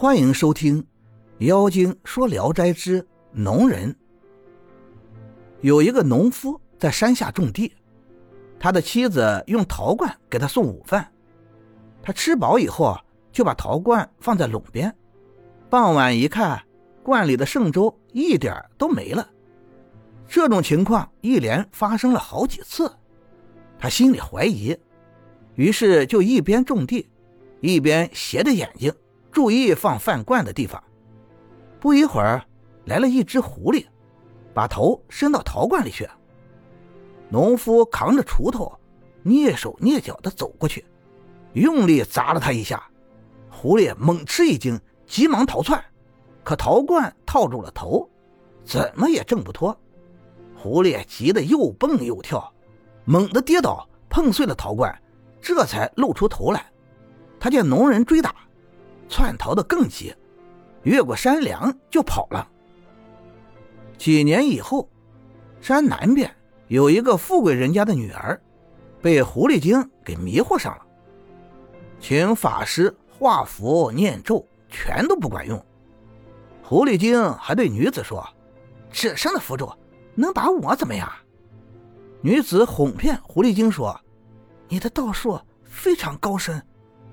欢迎收听《妖精说聊斋之农人》。有一个农夫在山下种地，他的妻子用陶罐给他送午饭。他吃饱以后啊，就把陶罐放在垄边。傍晚一看，罐里的剩粥一点都没了。这种情况一连发生了好几次，他心里怀疑，于是就一边种地，一边斜着眼睛。注意放饭罐的地方。不一会儿，来了一只狐狸，把头伸到陶罐里去。农夫扛着锄头，蹑手蹑脚地走过去，用力砸了他一下。狐狸猛吃一惊，急忙逃窜，可陶罐套住了头，怎么也挣不脱。狐狸急得又蹦又跳，猛地跌倒，碰碎了陶罐，这才露出头来。他见农人追打。窜逃的更急，越过山梁就跑了。几年以后，山南边有一个富贵人家的女儿，被狐狸精给迷惑上了，请法师画符念咒，全都不管用。狐狸精还对女子说：“纸上的符咒能把我怎么样？”女子哄骗狐狸精说：“你的道术非常高深，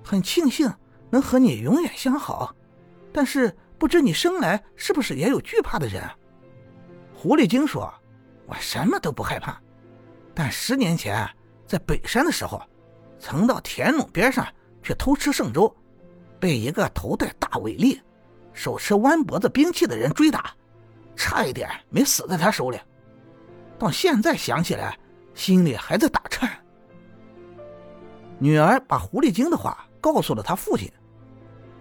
很庆幸。”能和你永远相好，但是不知你生来是不是也有惧怕的人？狐狸精说：“我什么都不害怕，但十年前在北山的时候，曾到田垄边上去偷吃圣粥，被一个头戴大尾笠、手持弯脖子兵器的人追打，差一点没死在他手里。到现在想起来，心里还在打颤。”女儿把狐狸精的话告诉了他父亲。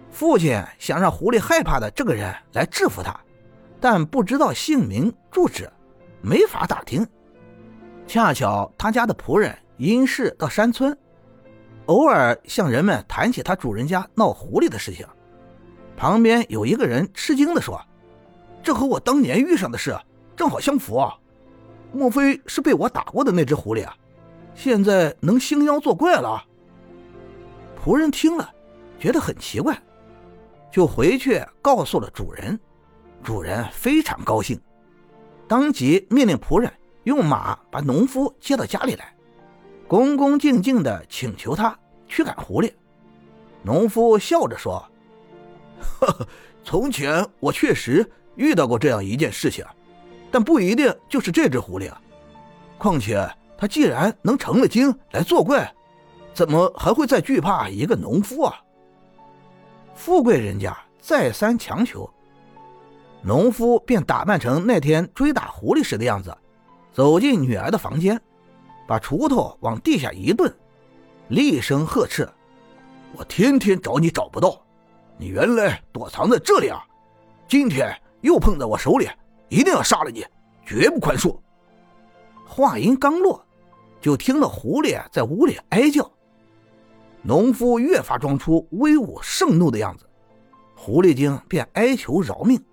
父亲想让狐狸害怕的这个人来制服他，但不知道姓名住址，没法打听。恰巧他家的仆人因事到山村，偶尔向人们谈起他主人家闹狐狸的事情。旁边有一个人吃惊地说：“这和我当年遇上的事正好相符啊！莫非是被我打过的那只狐狸啊？现在能兴妖作怪了？”仆人听了，觉得很奇怪。就回去告诉了主人，主人非常高兴，当即命令仆人用马把农夫接到家里来，恭恭敬敬地请求他驱赶狐狸。农夫笑着说：“呵呵，从前我确实遇到过这样一件事情，但不一定就是这只狐狸啊。况且他既然能成了精来作怪，怎么还会再惧怕一个农夫啊？”富贵人家再三强求，农夫便打扮成那天追打狐狸时的样子，走进女儿的房间，把锄头往地下一顿，厉声呵斥：“我天天找你找不到，你原来躲藏在这里啊！今天又碰在我手里，一定要杀了你，绝不宽恕！”话音刚落，就听到狐狸在屋里哀叫。农夫越发装出威武盛怒的样子，狐狸精便哀求饶命。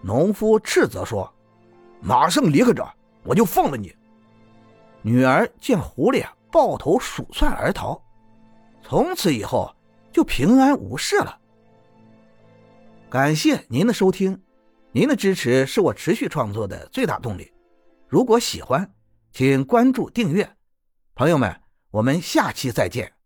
农夫斥责说：“马上离开这，我就放了你。”女儿见狐狸抱头鼠窜而逃，从此以后就平安无事了。感谢您的收听，您的支持是我持续创作的最大动力。如果喜欢，请关注订阅。朋友们，我们下期再见。